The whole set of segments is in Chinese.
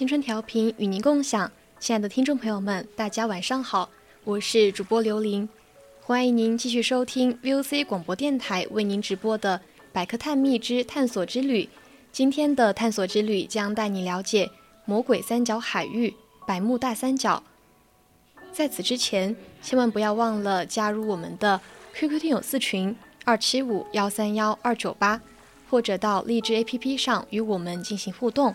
青春调频与您共享，亲爱的听众朋友们，大家晚上好，我是主播刘琳，欢迎您继续收听 VOC 广播电台为您直播的《百科探秘之探索之旅》。今天的探索之旅将带你了解魔鬼三角海域——百慕大三角。在此之前，千万不要忘了加入我们的 QQ 听友四群二七五幺三幺二九八，或者到荔枝 APP 上与我们进行互动。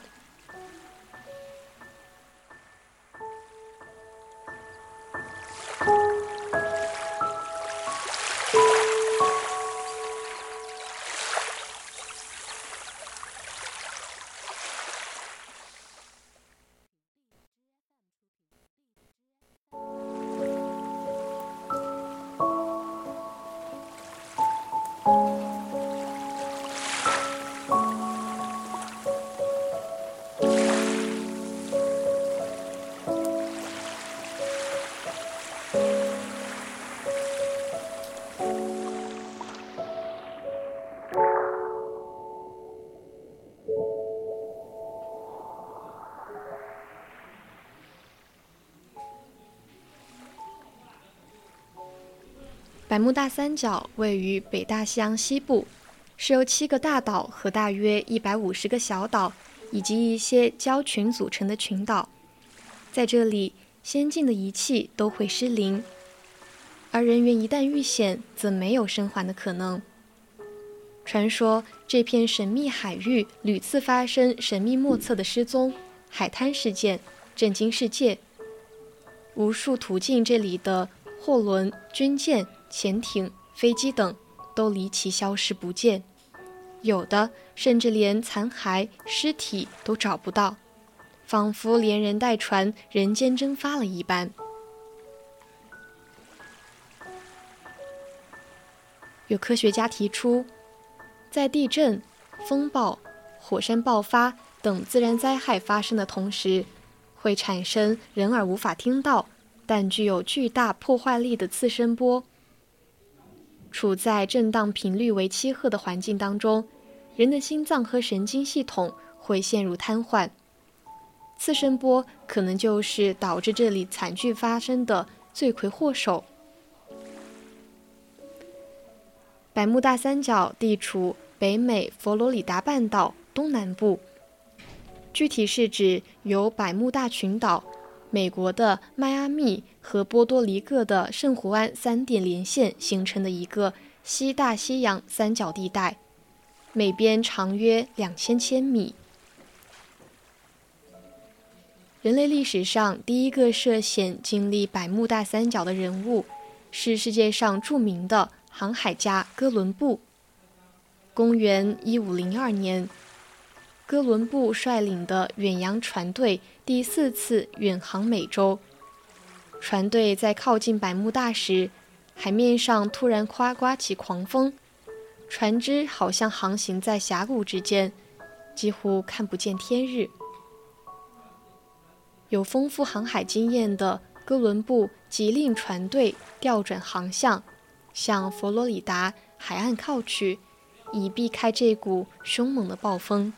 百慕大三角位于北大西洋西部，是由七个大岛和大约一百五十个小岛以及一些礁群组成的群岛。在这里，先进的仪器都会失灵，而人员一旦遇险，则没有生还的可能。传说这片神秘海域屡次发生神秘莫测的失踪、海滩事件，震惊世界。无数途径这里的货轮、军舰。潜艇、飞机等都离奇消失不见，有的甚至连残骸、尸体都找不到，仿佛连人带船人间蒸发了一般。有科学家提出，在地震、风暴、火山爆发等自然灾害发生的同时，会产生人耳无法听到但具有巨大破坏力的次声波。处在震荡频率为七赫的环境当中，人的心脏和神经系统会陷入瘫痪。次声波可能就是导致这里惨剧发生的罪魁祸首。百慕大三角地处北美佛罗里达半岛东南部，具体是指由百慕大群岛。美国的迈阿密和波多黎各的圣胡安三点连线形成的一个西大西洋三角地带，每边长约两千千米。人类历史上第一个涉险经历百慕大三角的人物，是世界上著名的航海家哥伦布。公元一五零二年。哥伦布率领的远洋船队第四次远航美洲。船队在靠近百慕大时，海面上突然刮刮起狂风，船只好像航行在峡谷之间，几乎看不见天日。有丰富航海经验的哥伦布急令船队调转航向，向佛罗里达海岸靠去，以避开这股凶猛的暴风。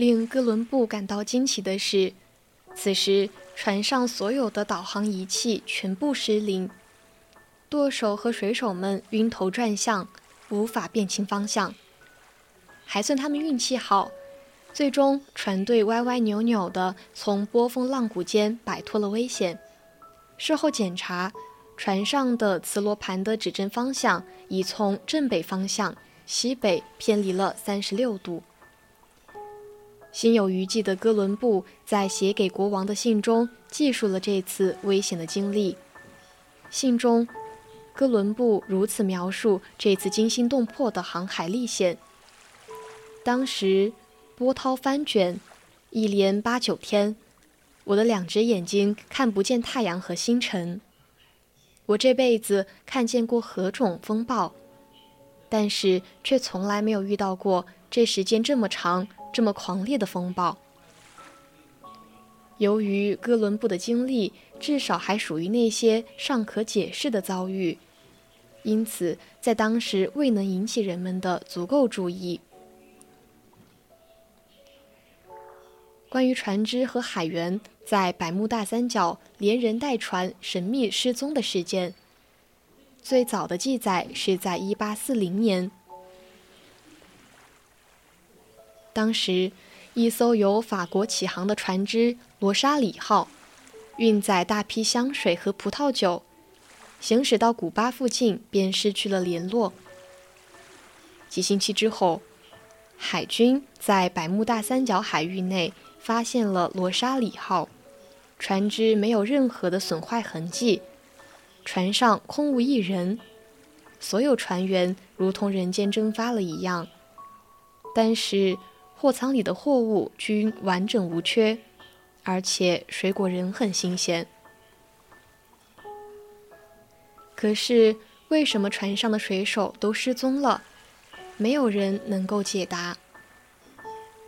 令哥伦布感到惊奇的是，此时船上所有的导航仪器全部失灵，舵手和水手们晕头转向，无法辨清方向。还算他们运气好，最终船队歪歪扭扭地从波峰浪谷间摆脱了危险。事后检查，船上的磁罗盘的指针方向已从正北方向西北偏离了三十六度。心有余悸的哥伦布在写给国王的信中记述了这次危险的经历。信中，哥伦布如此描述这次惊心动魄的航海历险：当时波涛翻卷，一连八九天，我的两只眼睛看不见太阳和星辰。我这辈子看见过何种风暴，但是却从来没有遇到过这时间这么长。这么狂烈的风暴，由于哥伦布的经历至少还属于那些尚可解释的遭遇，因此在当时未能引起人们的足够注意。关于船只和海员在百慕大三角连人带船神秘失踪的事件，最早的记载是在1840年。当时，一艘由法国起航的船只“罗莎里号”运载大批香水和葡萄酒，行驶到古巴附近便失去了联络。几星期之后，海军在百慕大三角海域内发现了“罗莎里号”，船只没有任何的损坏痕迹，船上空无一人，所有船员如同人间蒸发了一样。但是，货舱里的货物均完整无缺，而且水果仍很新鲜。可是，为什么船上的水手都失踪了？没有人能够解答。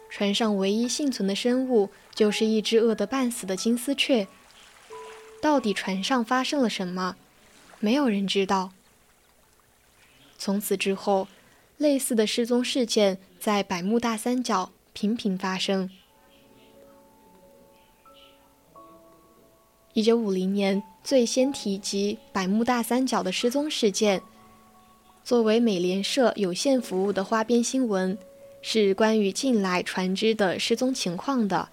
船上唯一幸存的生物就是一只饿得半死的金丝雀。到底船上发生了什么？没有人知道。从此之后。类似的失踪事件在百慕大三角频频发生。一九五零年最先提及百慕大三角的失踪事件，作为美联社有限服务的花边新闻，是关于近来船只的失踪情况的。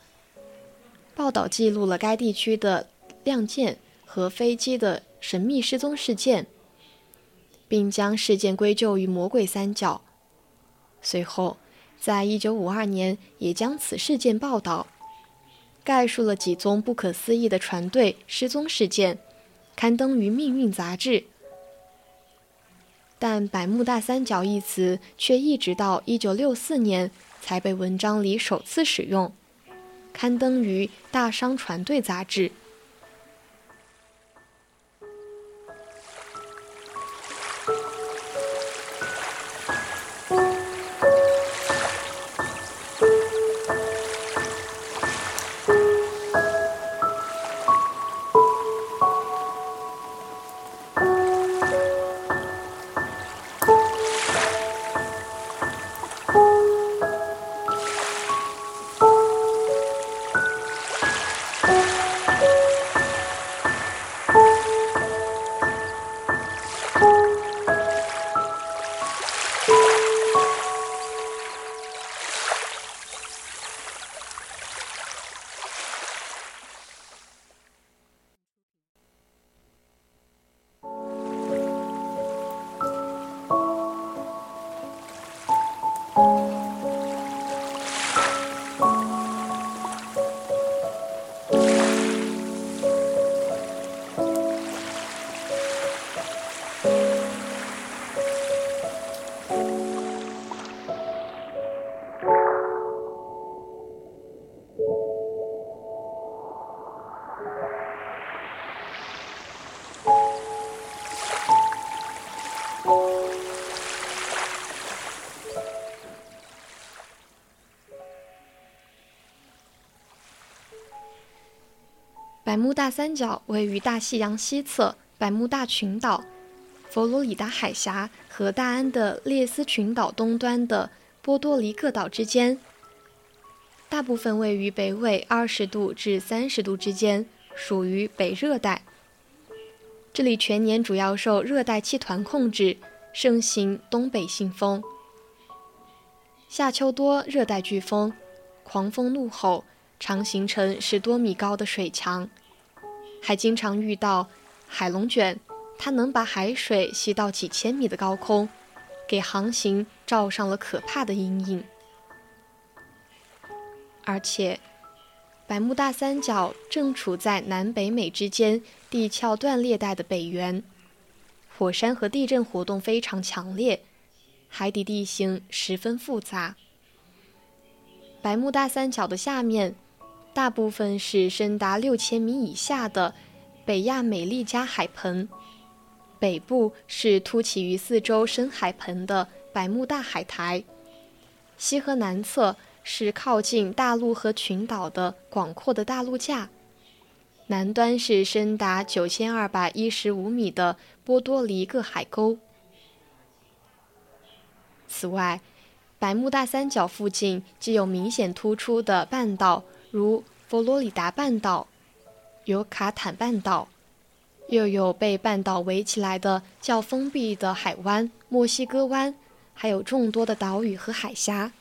报道记录了该地区的亮剑和飞机的神秘失踪事件。并将事件归咎于魔鬼三角。随后，在一九五二年，也将此事件报道，概述了几宗不可思议的船队失踪事件，刊登于《命运》杂志。但“百慕大三角”一词却一直到一九六四年才被文章里首次使用，刊登于《大商船队》杂志。百慕大三角位于大西洋西侧，百慕大群岛、佛罗里达海峡和大安的列斯群岛东端的波多黎各岛之间。大部分位于北纬二十度至三十度之间，属于北热带。这里全年主要受热带气团控制，盛行东北信风。夏秋多热带飓风，狂风怒吼，常形成十多米高的水墙，还经常遇到海龙卷，它能把海水吸到几千米的高空，给航行罩上了可怕的阴影。而且，百慕大三角正处在南北美之间地壳断裂带的北缘，火山和地震活动非常强烈。海底地形十分复杂。百慕大三角的下面，大部分是深达六千米以下的北亚美利加海盆，北部是凸起于四周深海盆的百慕大海苔，西和南侧是靠近大陆和群岛的广阔的大陆架，南端是深达九千二百一十五米的波多黎各海沟。此外，百慕大三角附近既有明显突出的半岛，如佛罗里达半岛、尤卡坦半岛，又有被半岛围起来的较封闭的海湾——墨西哥湾，还有众多的岛屿和海峡。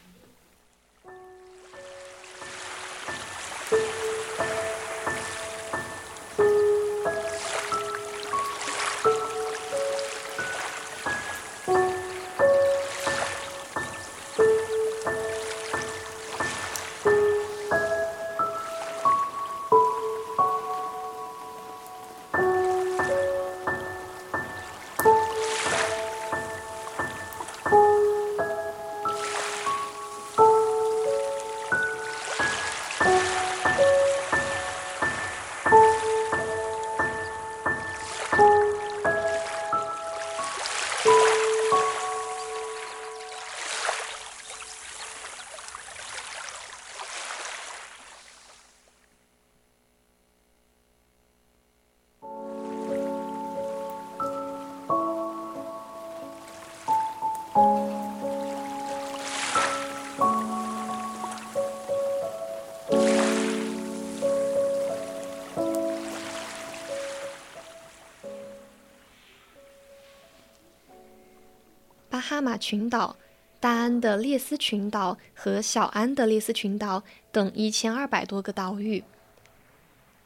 哈马群岛、大安的列斯群岛和小安的列斯群岛等一千二百多个岛屿。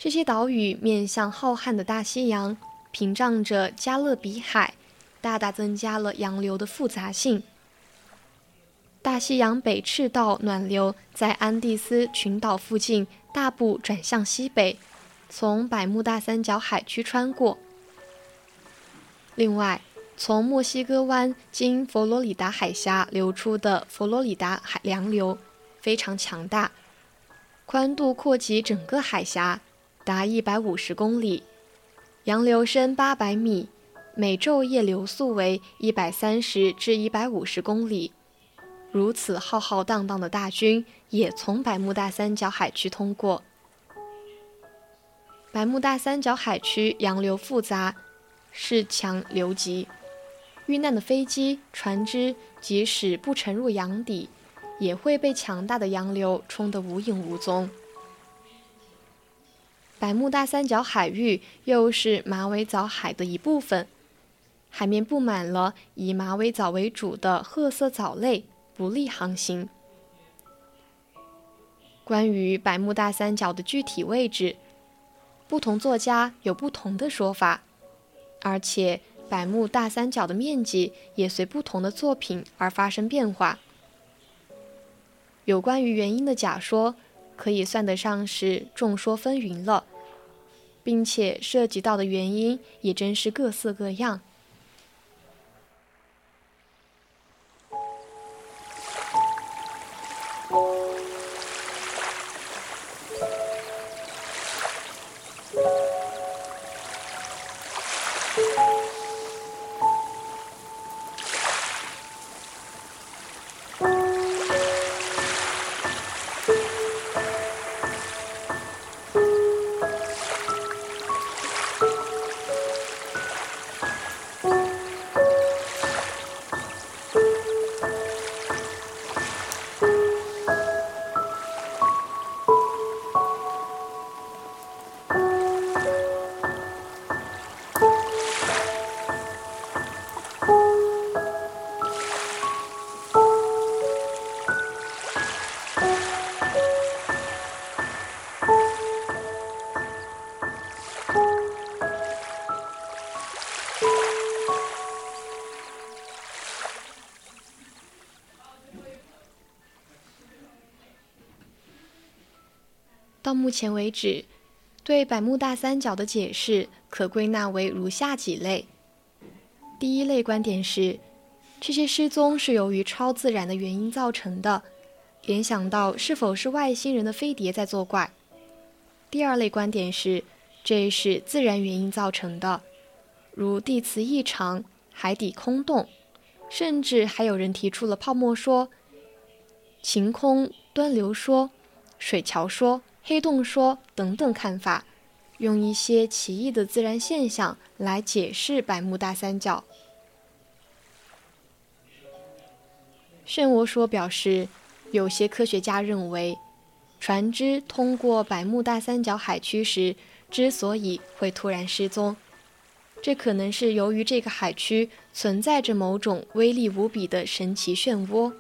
这些岛屿面向浩瀚的大西洋，屏障着加勒比海，大大增加了洋流的复杂性。大西洋北赤道暖流在安第斯群岛附近大步转向西北，从百慕大三角海区穿过。另外，从墨西哥湾经佛罗里达海峡流出的佛罗里达海洋流非常强大，宽度扩及整个海峡，达一百五十公里，洋流深八百米，每昼夜流速为一百三十至一百五十公里。如此浩浩荡荡的大军也从百慕大三角海区通过。百慕大三角海区洋流复杂，势强流急。遇难的飞机、船只，即使不沉入洋底，也会被强大的洋流冲得无影无踪。百慕大三角海域又是马尾藻海的一部分，海面布满了以马尾藻为主的褐色藻类，不利航行。关于百慕大三角的具体位置，不同作家有不同的说法，而且。百慕大三角的面积也随不同的作品而发生变化。有关于原因的假说，可以算得上是众说纷纭了，并且涉及到的原因也真是各色各样。目前为止，对百慕大三角的解释可归纳为如下几类：第一类观点是，这些失踪是由于超自然的原因造成的，联想到是否是外星人的飞碟在作怪；第二类观点是，这是自然原因造成的，如地磁异常、海底空洞，甚至还有人提出了泡沫说、晴空湍流说、水桥说。黑洞说等等看法，用一些奇异的自然现象来解释百慕大三角。漩涡说表示，有些科学家认为，船只通过百慕大三角海区时之所以会突然失踪，这可能是由于这个海区存在着某种威力无比的神奇漩涡。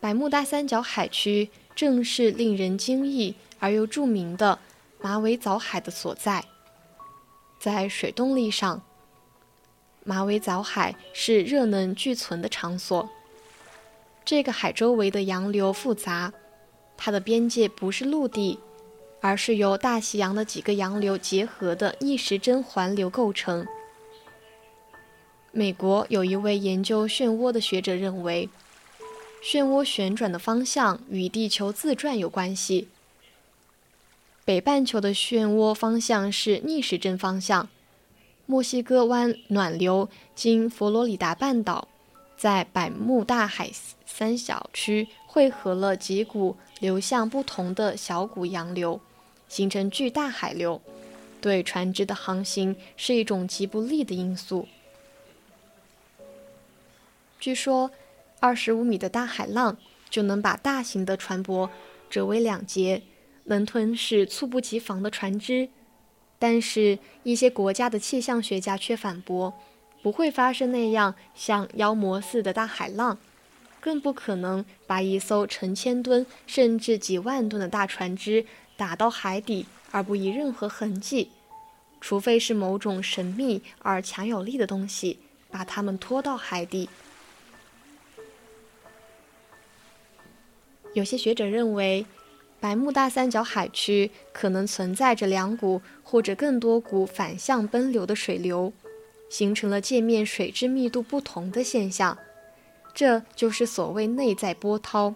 百慕大三角海区。正是令人惊异而又著名的马尾藻海的所在。在水动力上，马尾藻海是热能聚存的场所。这个海周围的洋流复杂，它的边界不是陆地，而是由大西洋的几个洋流结合的逆时针环流构成。美国有一位研究漩涡的学者认为。漩涡旋转的方向与地球自转有关系。北半球的漩涡方向是逆时针方向。墨西哥湾暖流经佛罗里达半岛，在百慕大海三小区汇合了几股流向不同的小股洋流，形成巨大海流，对船只的航行是一种极不利的因素。据说。二十五米的大海浪就能把大型的船舶折为两截，能吞噬猝不及防的船只。但是，一些国家的气象学家却反驳，不会发生那样像妖魔似的大海浪，更不可能把一艘成千吨甚至几万吨的大船只打到海底而不遗任何痕迹，除非是某种神秘而强有力的东西把它们拖到海底。有些学者认为，百慕大三角海区可能存在着两股或者更多股反向奔流的水流，形成了界面水质密度不同的现象，这就是所谓内在波涛。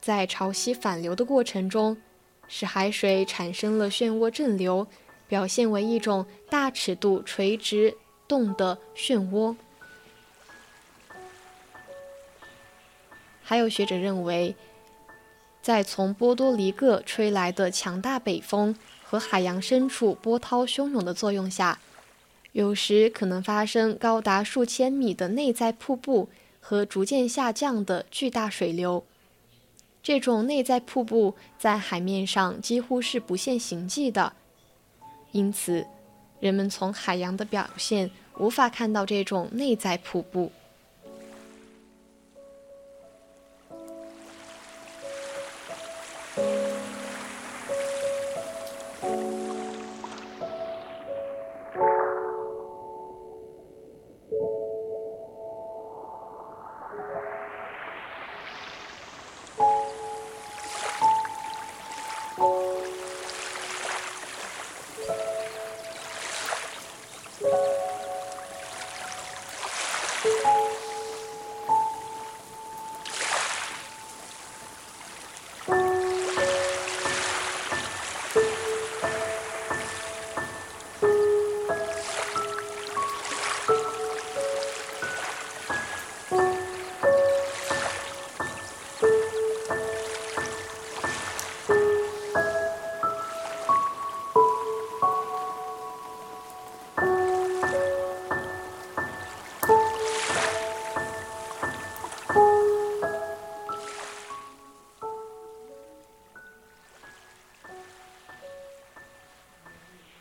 在潮汐反流的过程中，使海水产生了漩涡阵流，表现为一种大尺度垂直动的漩涡。还有学者认为，在从波多黎各吹来的强大北风和海洋深处波涛汹涌的作用下，有时可能发生高达数千米的内在瀑布和逐渐下降的巨大水流。这种内在瀑布在海面上几乎是不现形迹的，因此人们从海洋的表现无法看到这种内在瀑布。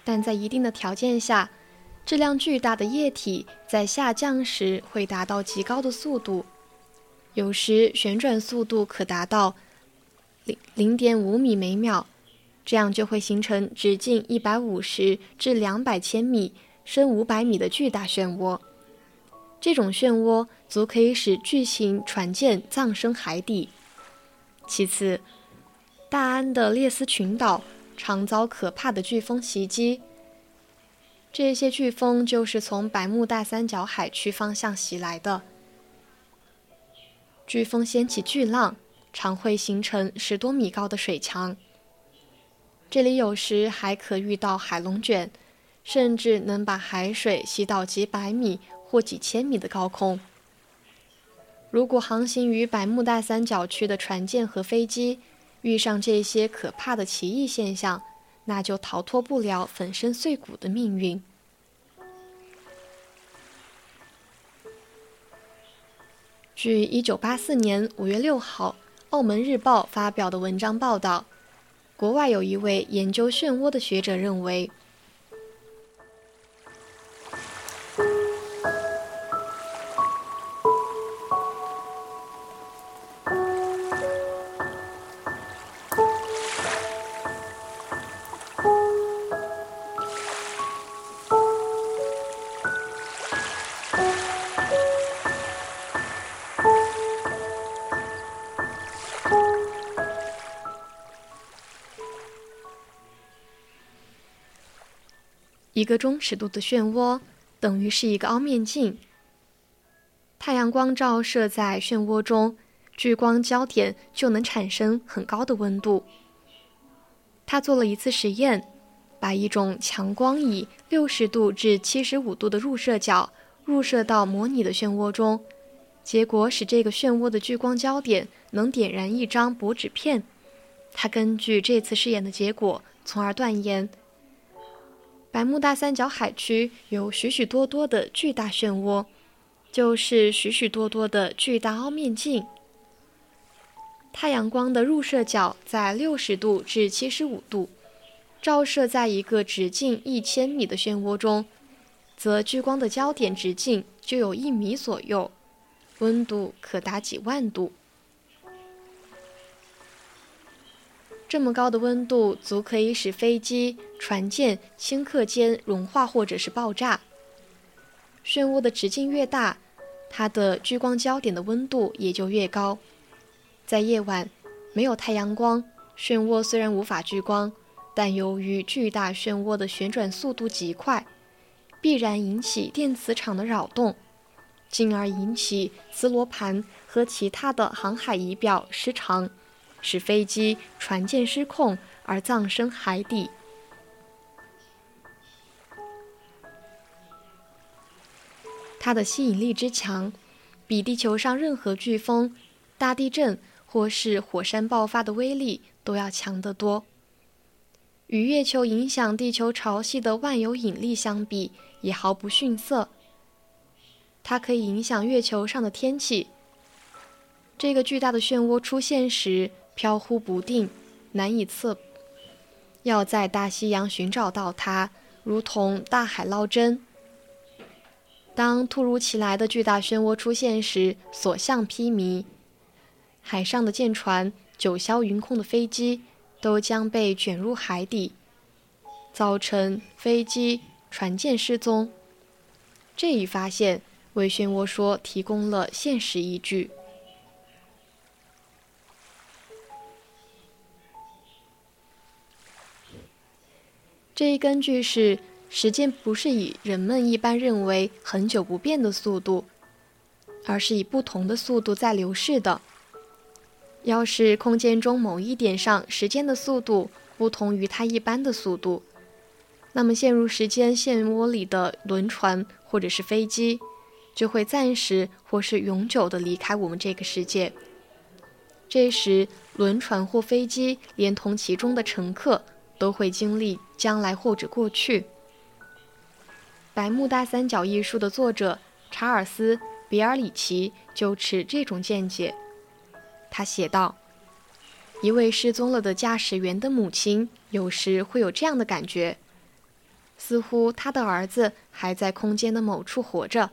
但在一定的条件下，质量巨大的液体在下降时会达到极高的速度，有时旋转速度可达到零零点五米每秒，这样就会形成直径一百五十至两百千米、深五百米的巨大漩涡。这种漩涡足可以使巨型船舰葬身海底。其次，大安的列斯群岛常遭可怕的飓风袭击。这些飓风就是从百慕大三角海区方向袭来的。飓风掀起巨浪，常会形成十多米高的水墙。这里有时还可遇到海龙卷，甚至能把海水吸到几百米或几千米的高空。如果航行于百慕大三角区的船舰和飞机遇上这些可怕的奇异现象，那就逃脱不了粉身碎骨的命运。据一九八四年五月六号《澳门日报》发表的文章报道，国外有一位研究漩涡的学者认为。一个中尺度的漩涡等于是一个凹面镜。太阳光照射在漩涡中，聚光焦点就能产生很高的温度。他做了一次实验，把一种强光以六十度至七十五度的入射角入射到模拟的漩涡中，结果使这个漩涡的聚光焦点能点燃一张薄纸片。他根据这次试验的结果，从而断言。百慕大三角海区有许许多多的巨大漩涡，就是许许多多的巨大凹面镜。太阳光的入射角在六十度至七十五度，照射在一个直径一千米的漩涡中，则聚光的焦点直径就有一米左右，温度可达几万度。这么高的温度足可以使飞机、船舰、顷刻间融化或者是爆炸。漩涡的直径越大，它的聚光焦点的温度也就越高。在夜晚，没有太阳光，漩涡虽然无法聚光，但由于巨大漩涡的旋转速度极快，必然引起电磁场的扰动，进而引起磁罗盘和其他的航海仪表失常。使飞机、船舰失控而葬身海底。它的吸引力之强，比地球上任何飓风、大地震或是火山爆发的威力都要强得多。与月球影响地球潮汐的万有引力相比，也毫不逊色。它可以影响月球上的天气。这个巨大的漩涡出现时，飘忽不定，难以测。要在大西洋寻找到它，如同大海捞针。当突如其来的巨大漩涡出现时，所向披靡。海上的舰船、九霄云空的飞机都将被卷入海底，造成飞机、船舰失踪。这一发现为漩涡说提供了现实依据。这一根据是，时间不是以人们一般认为恒久不变的速度，而是以不同的速度在流逝的。要是空间中某一点上时间的速度不同于它一般的速度，那么陷入时间漩涡里的轮船或者是飞机，就会暂时或是永久的离开我们这个世界。这时，轮船或飞机连同其中的乘客。都会经历将来或者过去。《百慕大三角》一书的作者查尔斯·比尔里奇就持这种见解。他写道：“一位失踪了的驾驶员的母亲有时会有这样的感觉，似乎他的儿子还在空间的某处活着。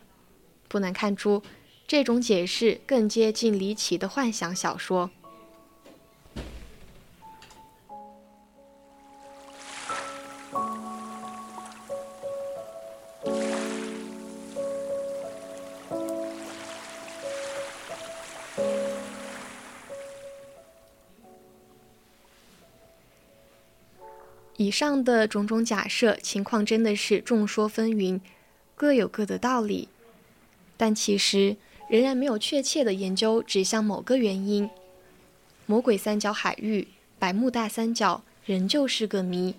不难看出，这种解释更接近离奇的幻想小说。”上的种种假设情况真的是众说纷纭，各有各的道理，但其实仍然没有确切的研究指向某个原因。魔鬼三角海域、百慕大三角仍旧是个谜。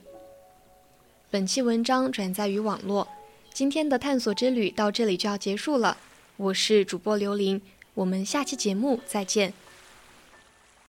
本期文章转载于网络，今天的探索之旅到这里就要结束了。我是主播刘琳，我们下期节目再见。